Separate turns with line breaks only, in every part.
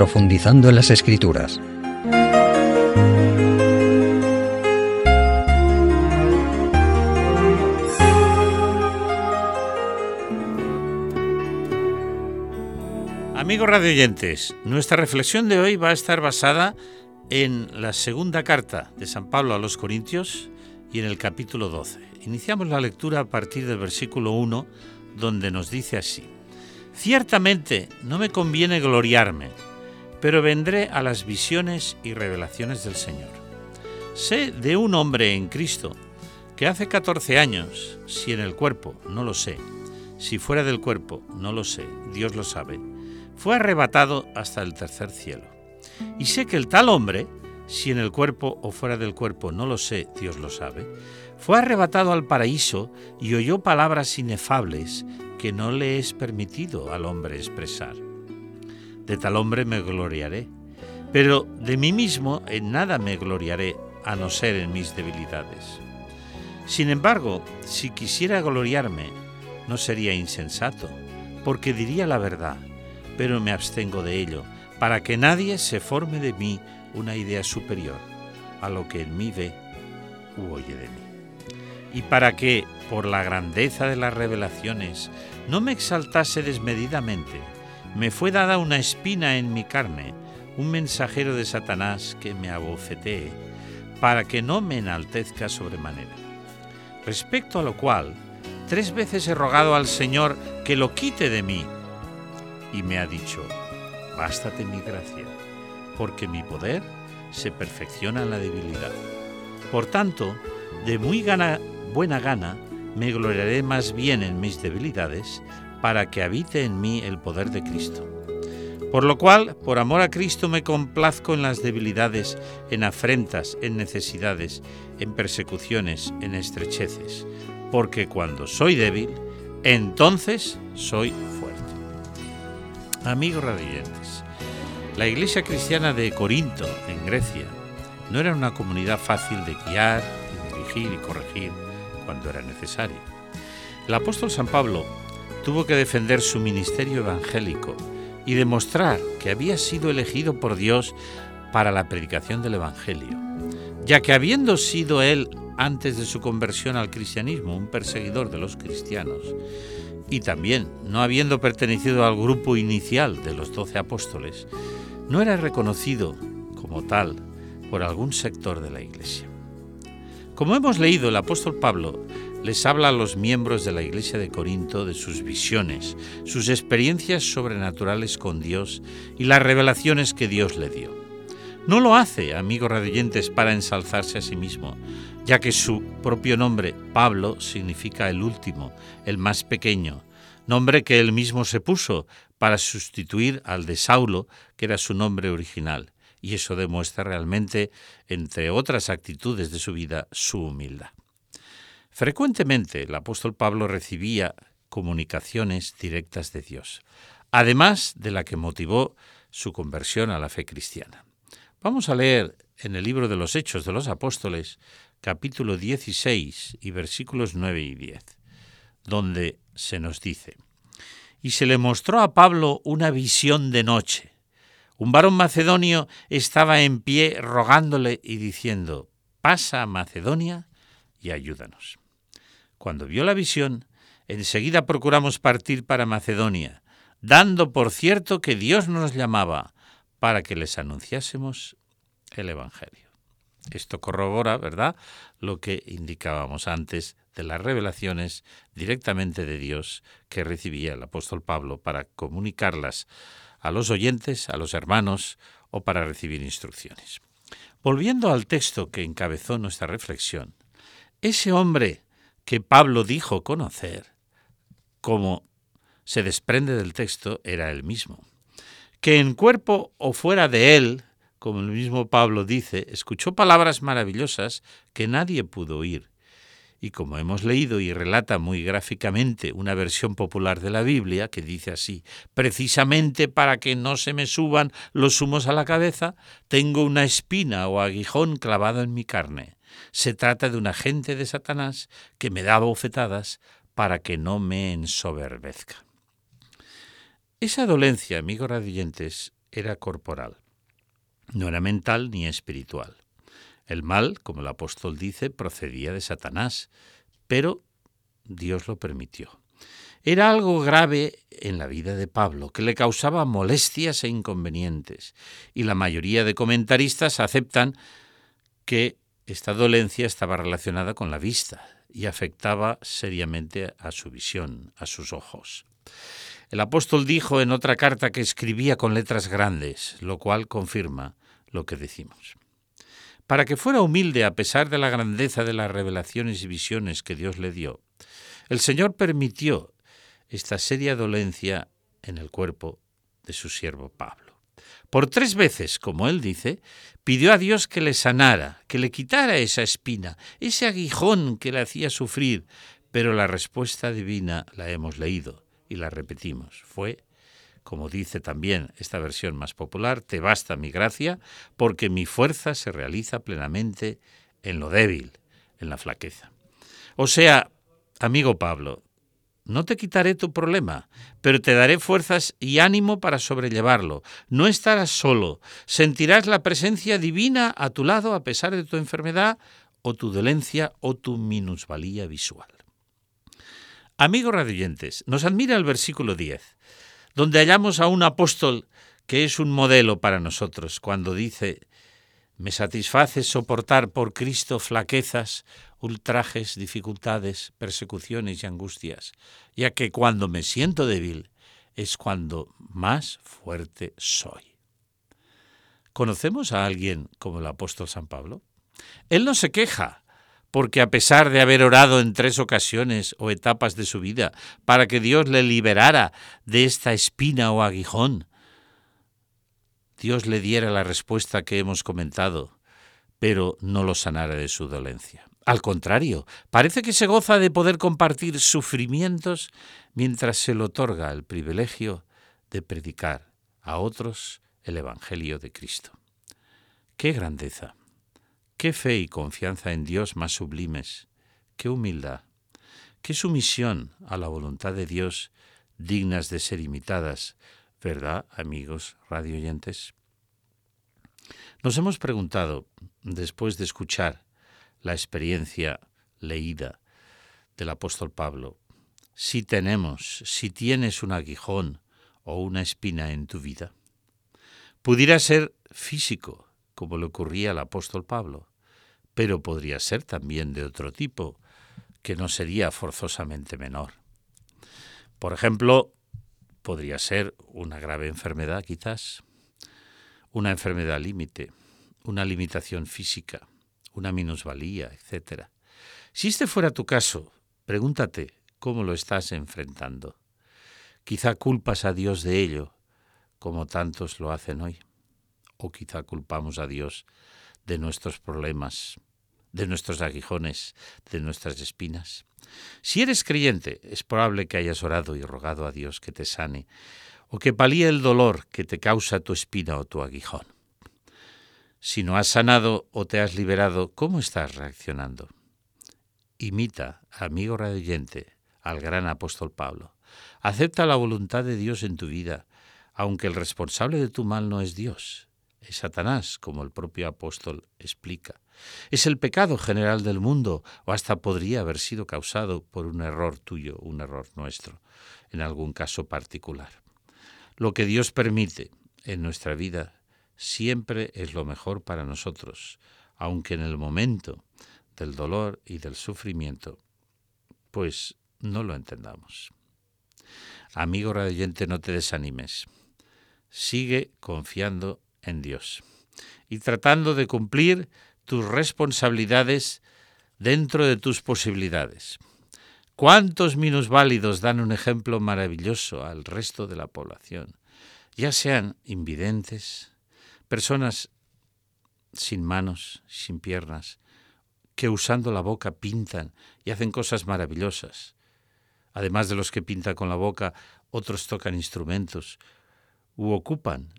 profundizando en las escrituras.
Amigos radioyentes, nuestra reflexión de hoy va a estar basada en la segunda carta de San Pablo a los Corintios y en el capítulo 12. Iniciamos la lectura a partir del versículo 1, donde nos dice así. Ciertamente no me conviene gloriarme, pero vendré a las visiones y revelaciones del Señor. Sé de un hombre en Cristo que hace 14 años, si en el cuerpo, no lo sé, si fuera del cuerpo, no lo sé, Dios lo sabe, fue arrebatado hasta el tercer cielo. Y sé que el tal hombre, si en el cuerpo o fuera del cuerpo, no lo sé, Dios lo sabe, fue arrebatado al paraíso y oyó palabras inefables que no le es permitido al hombre expresar. De tal hombre me gloriaré, pero de mí mismo en nada me gloriaré, a no ser en mis debilidades. Sin embargo, si quisiera gloriarme, no sería insensato, porque diría la verdad pero me abstengo de ello, para que nadie se forme de mí una idea superior a lo que en mí ve u oye de mí. Y para que, por la grandeza de las revelaciones, no me exaltase desmedidamente, me fue dada una espina en mi carne, un mensajero de Satanás que me abofetee, para que no me enaltezca sobremanera. Respecto a lo cual, tres veces he rogado al Señor que lo quite de mí, y me ha dicho, bástate mi gracia, porque mi poder se perfecciona en la debilidad. Por tanto, de muy buena gana, me gloriaré más bien en mis debilidades, para que habite en mí el poder de Cristo. Por lo cual, por amor a Cristo, me complazco en las debilidades, en afrentas, en necesidades, en persecuciones, en estrecheces, porque cuando soy débil, entonces soy Amigos radiantes, la iglesia cristiana de Corinto, en Grecia, no era una comunidad fácil de guiar, dirigir y corregir cuando era necesario. El apóstol San Pablo tuvo que defender su ministerio evangélico y demostrar que había sido elegido por Dios para la predicación del Evangelio, ya que habiendo sido él antes de su conversión al cristianismo un perseguidor de los cristianos, y también, no habiendo pertenecido al grupo inicial de los doce apóstoles, no era reconocido como tal por algún sector de la Iglesia. Como hemos leído, el apóstol Pablo les habla a los miembros de la Iglesia de Corinto de sus visiones, sus experiencias sobrenaturales con Dios y las revelaciones que Dios le dio. No lo hace, amigos radiantes, para ensalzarse a sí mismo, ya que su propio nombre, Pablo, significa el último, el más pequeño, nombre que él mismo se puso para sustituir al de Saulo, que era su nombre original, y eso demuestra realmente, entre otras actitudes de su vida, su humildad. Frecuentemente el apóstol Pablo recibía comunicaciones directas de Dios, además de la que motivó su conversión a la fe cristiana. Vamos a leer en el libro de los Hechos de los Apóstoles capítulo 16 y versículos 9 y 10, donde se nos dice, y se le mostró a Pablo una visión de noche. Un varón macedonio estaba en pie rogándole y diciendo, pasa a Macedonia y ayúdanos. Cuando vio la visión, enseguida procuramos partir para Macedonia, dando por cierto que Dios nos llamaba para que les anunciásemos el Evangelio. Esto corrobora, ¿verdad?, lo que indicábamos antes de las revelaciones directamente de Dios que recibía el apóstol Pablo para comunicarlas a los oyentes, a los hermanos o para recibir instrucciones. Volviendo al texto que encabezó nuestra reflexión, ese hombre que Pablo dijo conocer, como se desprende del texto, era el mismo, que en cuerpo o fuera de él como el mismo Pablo dice, escuchó palabras maravillosas que nadie pudo oír. Y como hemos leído y relata muy gráficamente una versión popular de la Biblia que dice así, precisamente para que no se me suban los humos a la cabeza, tengo una espina o aguijón clavado en mi carne. Se trata de un agente de Satanás que me da bofetadas para que no me ensoberbezca. Esa dolencia, amigos radiantes, era corporal, no era mental ni espiritual. El mal, como el apóstol dice, procedía de Satanás, pero Dios lo permitió. Era algo grave en la vida de Pablo, que le causaba molestias e inconvenientes, y la mayoría de comentaristas aceptan que esta dolencia estaba relacionada con la vista y afectaba seriamente a su visión, a sus ojos. El apóstol dijo en otra carta que escribía con letras grandes, lo cual confirma lo que decimos. Para que fuera humilde a pesar de la grandeza de las revelaciones y visiones que Dios le dio, el Señor permitió esta seria dolencia en el cuerpo de su siervo Pablo. Por tres veces, como él dice, pidió a Dios que le sanara, que le quitara esa espina, ese aguijón que le hacía sufrir, pero la respuesta divina la hemos leído y la repetimos. Fue, como dice también esta versión más popular, te basta mi gracia, porque mi fuerza se realiza plenamente en lo débil, en la flaqueza. O sea, amigo Pablo, no te quitaré tu problema, pero te daré fuerzas y ánimo para sobrellevarlo. No estarás solo, sentirás la presencia divina a tu lado a pesar de tu enfermedad o tu dolencia o tu minusvalía visual. Amigos radioyentes, nos admira el versículo 10, donde hallamos a un apóstol que es un modelo para nosotros, cuando dice, me satisface soportar por Cristo flaquezas, ultrajes, dificultades, persecuciones y angustias, ya que cuando me siento débil es cuando más fuerte soy. ¿Conocemos a alguien como el apóstol San Pablo? Él no se queja, porque a pesar de haber orado en tres ocasiones o etapas de su vida para que Dios le liberara de esta espina o aguijón, Dios le diera la respuesta que hemos comentado, pero no lo sanara de su dolencia. Al contrario, parece que se goza de poder compartir sufrimientos mientras se le otorga el privilegio de predicar a otros el Evangelio de Cristo. ¡Qué grandeza! ¡Qué fe y confianza en Dios más sublimes! ¡Qué humildad! ¡Qué sumisión a la voluntad de Dios dignas de ser imitadas ¿Verdad, amigos radioyentes? Nos hemos preguntado, después de escuchar la experiencia leída del apóstol Pablo, si tenemos, si tienes un aguijón o una espina en tu vida. Pudiera ser físico, como le ocurría al apóstol Pablo, pero podría ser también de otro tipo, que no sería forzosamente menor. Por ejemplo, podría ser una grave enfermedad quizás, una enfermedad límite, una limitación física, una minusvalía, etc. Si este fuera tu caso, pregúntate cómo lo estás enfrentando. Quizá culpas a Dios de ello, como tantos lo hacen hoy, o quizá culpamos a Dios de nuestros problemas, de nuestros aguijones, de nuestras espinas. Si eres creyente, es probable que hayas orado y rogado a Dios que te sane o que palíe el dolor que te causa tu espina o tu aguijón. Si no has sanado o te has liberado, ¿cómo estás reaccionando? Imita, amigo radiante, al gran apóstol Pablo. Acepta la voluntad de Dios en tu vida, aunque el responsable de tu mal no es Dios, es Satanás, como el propio apóstol explica. Es el pecado general del mundo, o hasta podría haber sido causado por un error tuyo, un error nuestro, en algún caso particular. Lo que Dios permite en nuestra vida siempre es lo mejor para nosotros, aunque en el momento del dolor y del sufrimiento, pues no lo entendamos. Amigo radiante, no te desanimes. Sigue confiando en Dios y tratando de cumplir tus responsabilidades dentro de tus posibilidades. ¿Cuántos minusválidos dan un ejemplo maravilloso al resto de la población? Ya sean invidentes, personas sin manos, sin piernas, que usando la boca pintan y hacen cosas maravillosas. Además de los que pintan con la boca, otros tocan instrumentos u ocupan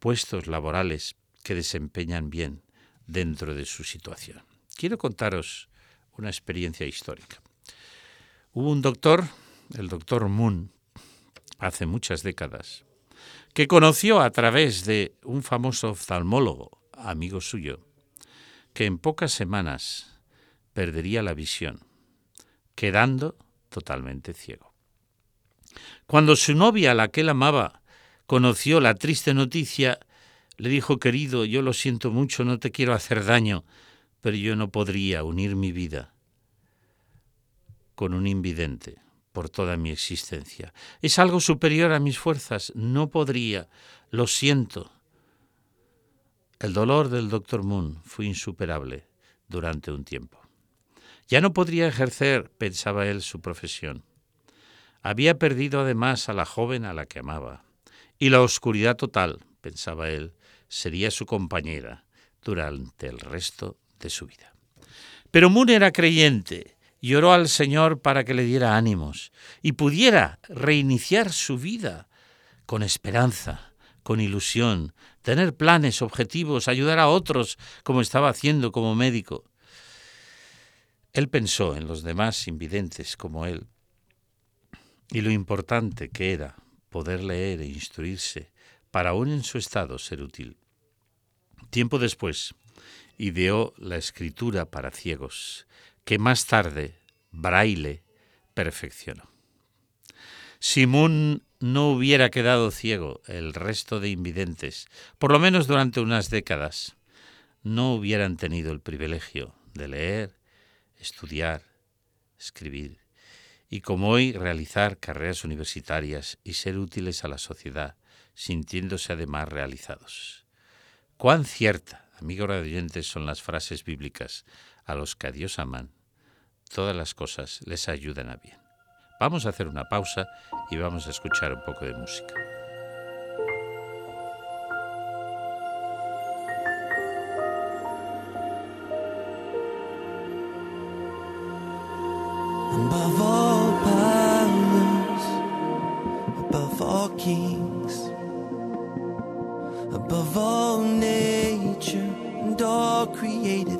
puestos laborales que desempeñan bien dentro de su situación. Quiero contaros una experiencia histórica. Hubo un doctor, el doctor Moon, hace muchas décadas, que conoció a través de un famoso oftalmólogo, amigo suyo, que en pocas semanas perdería la visión, quedando totalmente ciego. Cuando su novia, la que él amaba, conoció la triste noticia, le dijo, querido, yo lo siento mucho, no te quiero hacer daño, pero yo no podría unir mi vida con un invidente por toda mi existencia. Es algo superior a mis fuerzas, no podría, lo siento. El dolor del doctor Moon fue insuperable durante un tiempo. Ya no podría ejercer, pensaba él, su profesión. Había perdido además a la joven a la que amaba, y la oscuridad total, pensaba él, sería su compañera durante el resto de su vida. Pero Moon era creyente y oró al Señor para que le diera ánimos y pudiera reiniciar su vida con esperanza, con ilusión, tener planes, objetivos, ayudar a otros como estaba haciendo como médico. Él pensó en los demás invidentes como él y lo importante que era poder leer e instruirse para aún en su estado ser útil. Tiempo después, ideó la escritura para ciegos, que más tarde Braille perfeccionó. Si Moon no hubiera quedado ciego, el resto de invidentes, por lo menos durante unas décadas, no hubieran tenido el privilegio de leer, estudiar, escribir y como hoy realizar carreras universitarias y ser útiles a la sociedad, sintiéndose además realizados. Cuán cierta, amigos radioyentes, son las frases bíblicas a los que a Dios aman, todas las cosas les ayudan a bien. Vamos a hacer una pausa y vamos a escuchar un poco de música.
above all nature and all
created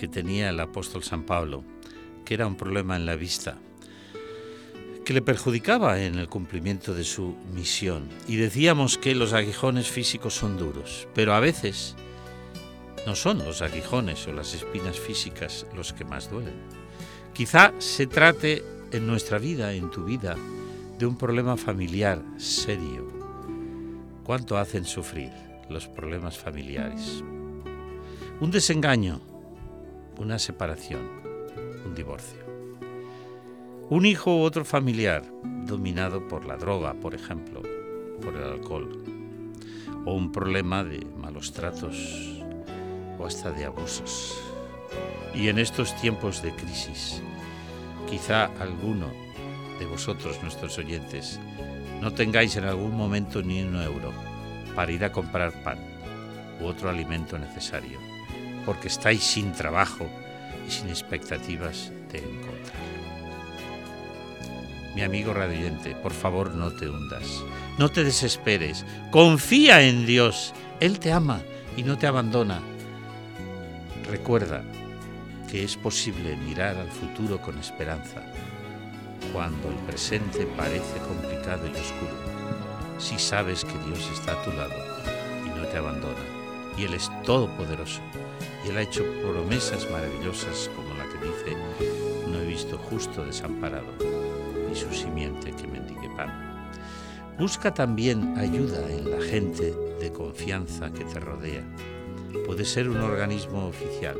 que
tenía el apóstol San Pablo, que era un problema en la vista, que le perjudicaba en el cumplimiento de su misión. Y decíamos que los aguijones físicos son duros, pero a veces no son los aguijones o las espinas físicas los que más duelen. Quizá se trate en nuestra vida, en tu vida, de un problema familiar serio. ¿Cuánto hacen sufrir los problemas familiares? Un desengaño, una separación, un divorcio. Un hijo u otro familiar dominado por la droga, por ejemplo, por el alcohol, o un problema de malos tratos o hasta de abusos. Y en estos tiempos de crisis, quizá alguno de vosotros, nuestros oyentes, no tengáis en algún momento ni un euro para ir a comprar pan u otro alimento necesario porque estáis sin trabajo y sin expectativas de encontrarlo. Mi amigo radiante, por favor no te hundas, no te desesperes, confía en Dios, Él te ama y no te abandona. Recuerda que es posible mirar al futuro con esperanza cuando el presente parece complicado y oscuro, si sabes que Dios está a tu lado y no te abandona, y Él es todopoderoso y Él ha hecho promesas maravillosas como la que dice, no he visto justo desamparado, ni su simiente que mendigue pan. Busca también ayuda en la gente de confianza que te rodea. Puede ser un organismo oficial,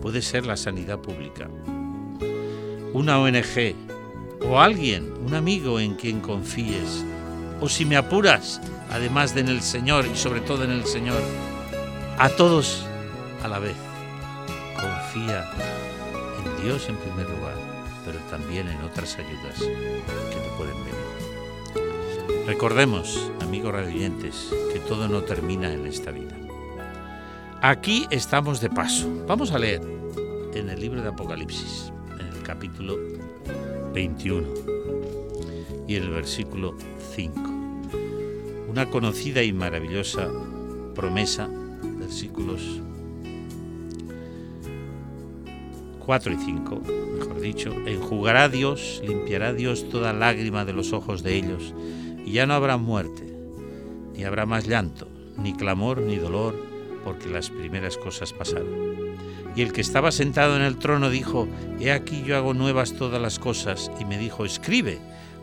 puede ser la sanidad pública, una ONG o alguien, un amigo en quien confíes, o si me apuras, además de en el Señor y sobre todo en el Señor, a todos a la vez. Confía en Dios en primer lugar, pero también en otras ayudas que te pueden venir. Recordemos, amigos radiantes, que todo no termina en esta vida. Aquí estamos de paso. Vamos a leer en el libro de Apocalipsis, en el capítulo 21 y el versículo 5. Una conocida y maravillosa promesa, versículos 4 y 5, mejor dicho, enjugará Dios, limpiará Dios toda lágrima de los ojos de ellos, y ya no habrá muerte, ni habrá más llanto, ni clamor, ni dolor, porque las primeras cosas pasaron. Y el que estaba sentado en el trono dijo, He aquí yo hago nuevas todas las cosas, y me dijo, Escribe,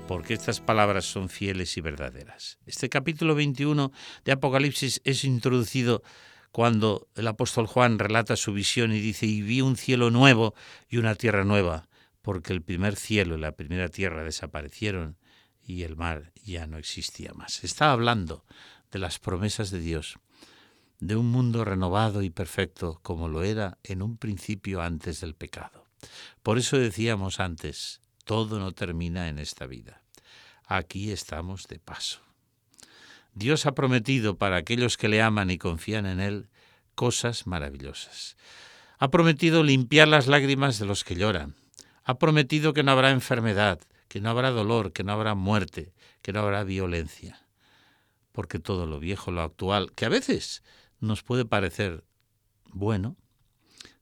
porque estas palabras son fieles y verdaderas. Este capítulo 21 de Apocalipsis es introducido cuando el apóstol Juan relata su visión y dice, y vi un cielo nuevo y una tierra nueva, porque el primer cielo y la primera tierra desaparecieron y el mar ya no existía más. Está hablando de las promesas de Dios, de un mundo renovado y perfecto como lo era en un principio antes del pecado. Por eso decíamos antes, todo no termina en esta vida. Aquí estamos de paso. Dios ha prometido para aquellos que le aman y confían en Él cosas maravillosas. Ha prometido limpiar las lágrimas de los que lloran. Ha prometido que no habrá enfermedad, que no habrá dolor, que no habrá muerte, que no habrá violencia. Porque todo lo viejo, lo actual, que a veces nos puede parecer bueno,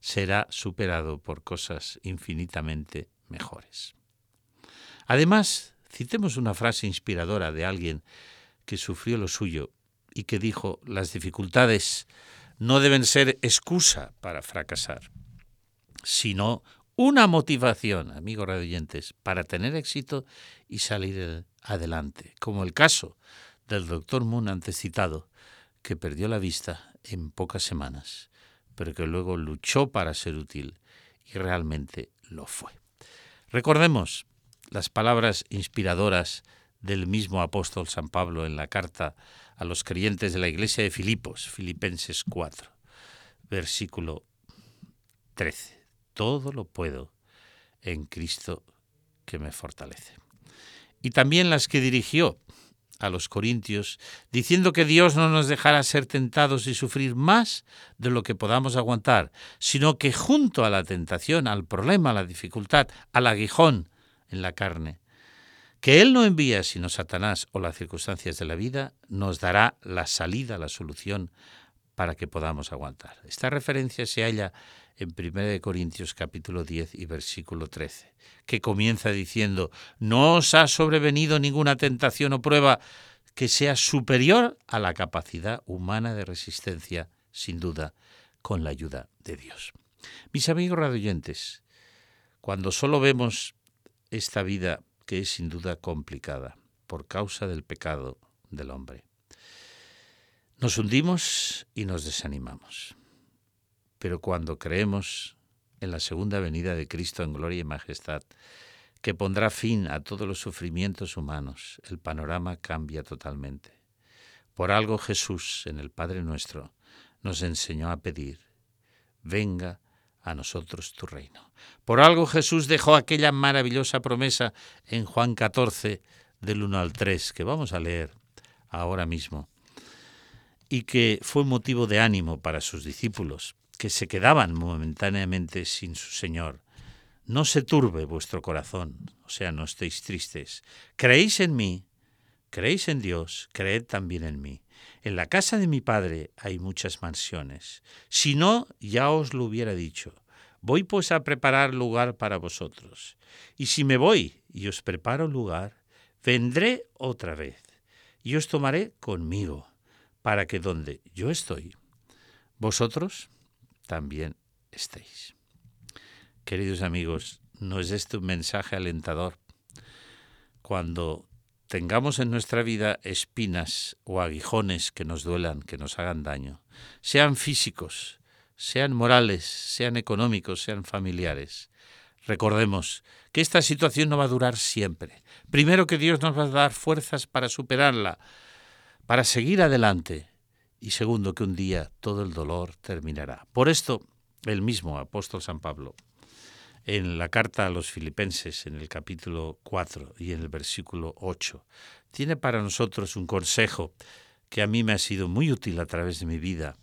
será superado por cosas infinitamente mejores. Además, citemos una frase inspiradora de alguien que sufrió lo suyo y que dijo, las dificultades no deben ser excusa para fracasar, sino una motivación, amigos radioyentes, para tener éxito y salir adelante, como el caso del doctor Moon antes citado, que perdió la vista en pocas semanas, pero que luego luchó para ser útil y realmente lo fue. Recordemos las palabras inspiradoras del mismo apóstol San Pablo en la carta a los creyentes de la iglesia de Filipos, Filipenses 4, versículo 13. Todo lo puedo en Cristo que me fortalece. Y también las que dirigió a los corintios, diciendo que Dios no nos dejará ser tentados y sufrir más de lo que podamos aguantar, sino que junto a la tentación, al problema, a la dificultad, al aguijón en la carne, que Él no envía sino Satanás o las circunstancias de la vida, nos dará la salida, la solución para que podamos aguantar. Esta referencia se halla en 1 Corintios capítulo 10 y versículo 13, que comienza diciendo, no os ha sobrevenido ninguna tentación o prueba que sea superior a la capacidad humana de resistencia, sin duda, con la ayuda de Dios. Mis amigos radioyentes, cuando solo vemos esta vida que es sin duda complicada por causa del pecado del hombre, nos hundimos y nos desanimamos. Pero cuando creemos en la segunda venida de Cristo en gloria y majestad, que pondrá fin a todos los sufrimientos humanos, el panorama cambia totalmente. Por algo Jesús, en el Padre nuestro, nos enseñó a pedir, venga a nosotros tu reino. Por algo Jesús dejó aquella maravillosa promesa en Juan 14, del 1 al 3, que vamos a leer ahora mismo, y que fue motivo de ánimo para sus discípulos, que se quedaban momentáneamente sin su Señor. No se turbe vuestro corazón, o sea, no estéis tristes. Creéis en mí, creéis en Dios, creed también en mí. En la casa de mi Padre hay muchas mansiones. Si no, ya os lo hubiera dicho. Voy pues a preparar lugar para vosotros. Y si me voy y os preparo lugar, vendré otra vez y os tomaré conmigo, para que donde yo estoy, vosotros también estéis. Queridos amigos, ¿no es este un mensaje alentador? Cuando tengamos en nuestra vida espinas o aguijones que nos duelan, que nos hagan daño, sean físicos, sean morales, sean económicos, sean familiares, recordemos que esta situación no va a durar siempre. Primero que Dios nos va a dar fuerzas para superarla, para seguir adelante, y segundo que un día todo el dolor terminará. Por esto, el mismo apóstol San Pablo, en la carta a los filipenses, en el capítulo 4 y en el versículo 8, tiene para nosotros un consejo que a mí me ha sido muy útil a través de mi vida,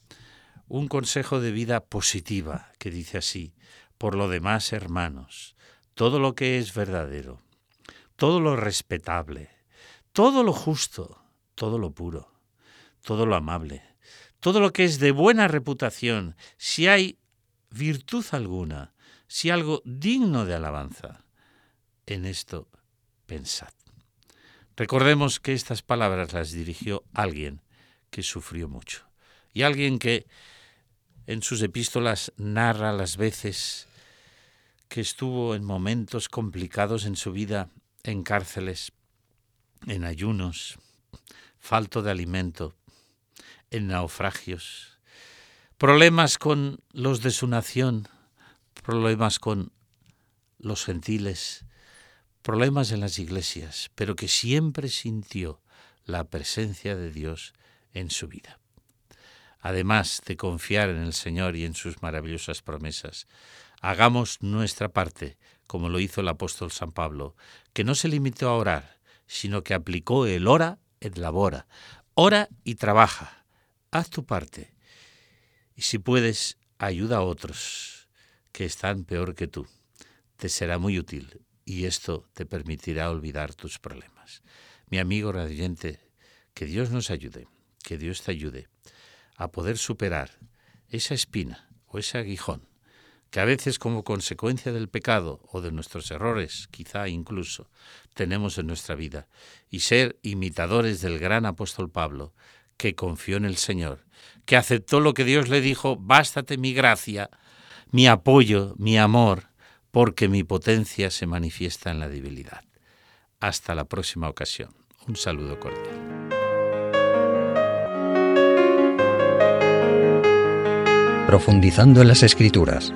un consejo de vida positiva que dice así, por lo demás, hermanos, todo lo que es verdadero, todo lo respetable, todo lo justo, todo lo puro, todo lo amable, todo lo que es de buena reputación, si hay virtud alguna, si algo digno de alabanza, en esto pensad. Recordemos que estas palabras las dirigió alguien que sufrió mucho y alguien que en sus epístolas narra las veces que estuvo en momentos complicados en su vida, en cárceles, en ayunos, falto de alimento, en naufragios, problemas con los de su nación, problemas con los gentiles, problemas en las iglesias, pero que siempre sintió la presencia de Dios en su vida. Además de confiar en el Señor y en sus maravillosas promesas, hagamos nuestra parte, como lo hizo el apóstol San Pablo, que no se limitó a orar, sino que aplicó el ora et labora, ora y trabaja, haz tu parte y si puedes, ayuda a otros que están peor que tú. Te será muy útil y esto te permitirá olvidar tus problemas. Mi amigo radiante, que Dios nos ayude, que Dios te ayude a poder superar esa espina o ese aguijón que a veces como consecuencia del pecado o de nuestros errores, quizá incluso, tenemos en nuestra vida, y ser imitadores del gran apóstol Pablo, que confió en el Señor, que aceptó lo que Dios le dijo, bástate mi gracia, mi apoyo, mi amor, porque mi potencia se manifiesta en la debilidad. Hasta la próxima ocasión. Un saludo cordial.
Profundizando en las Escrituras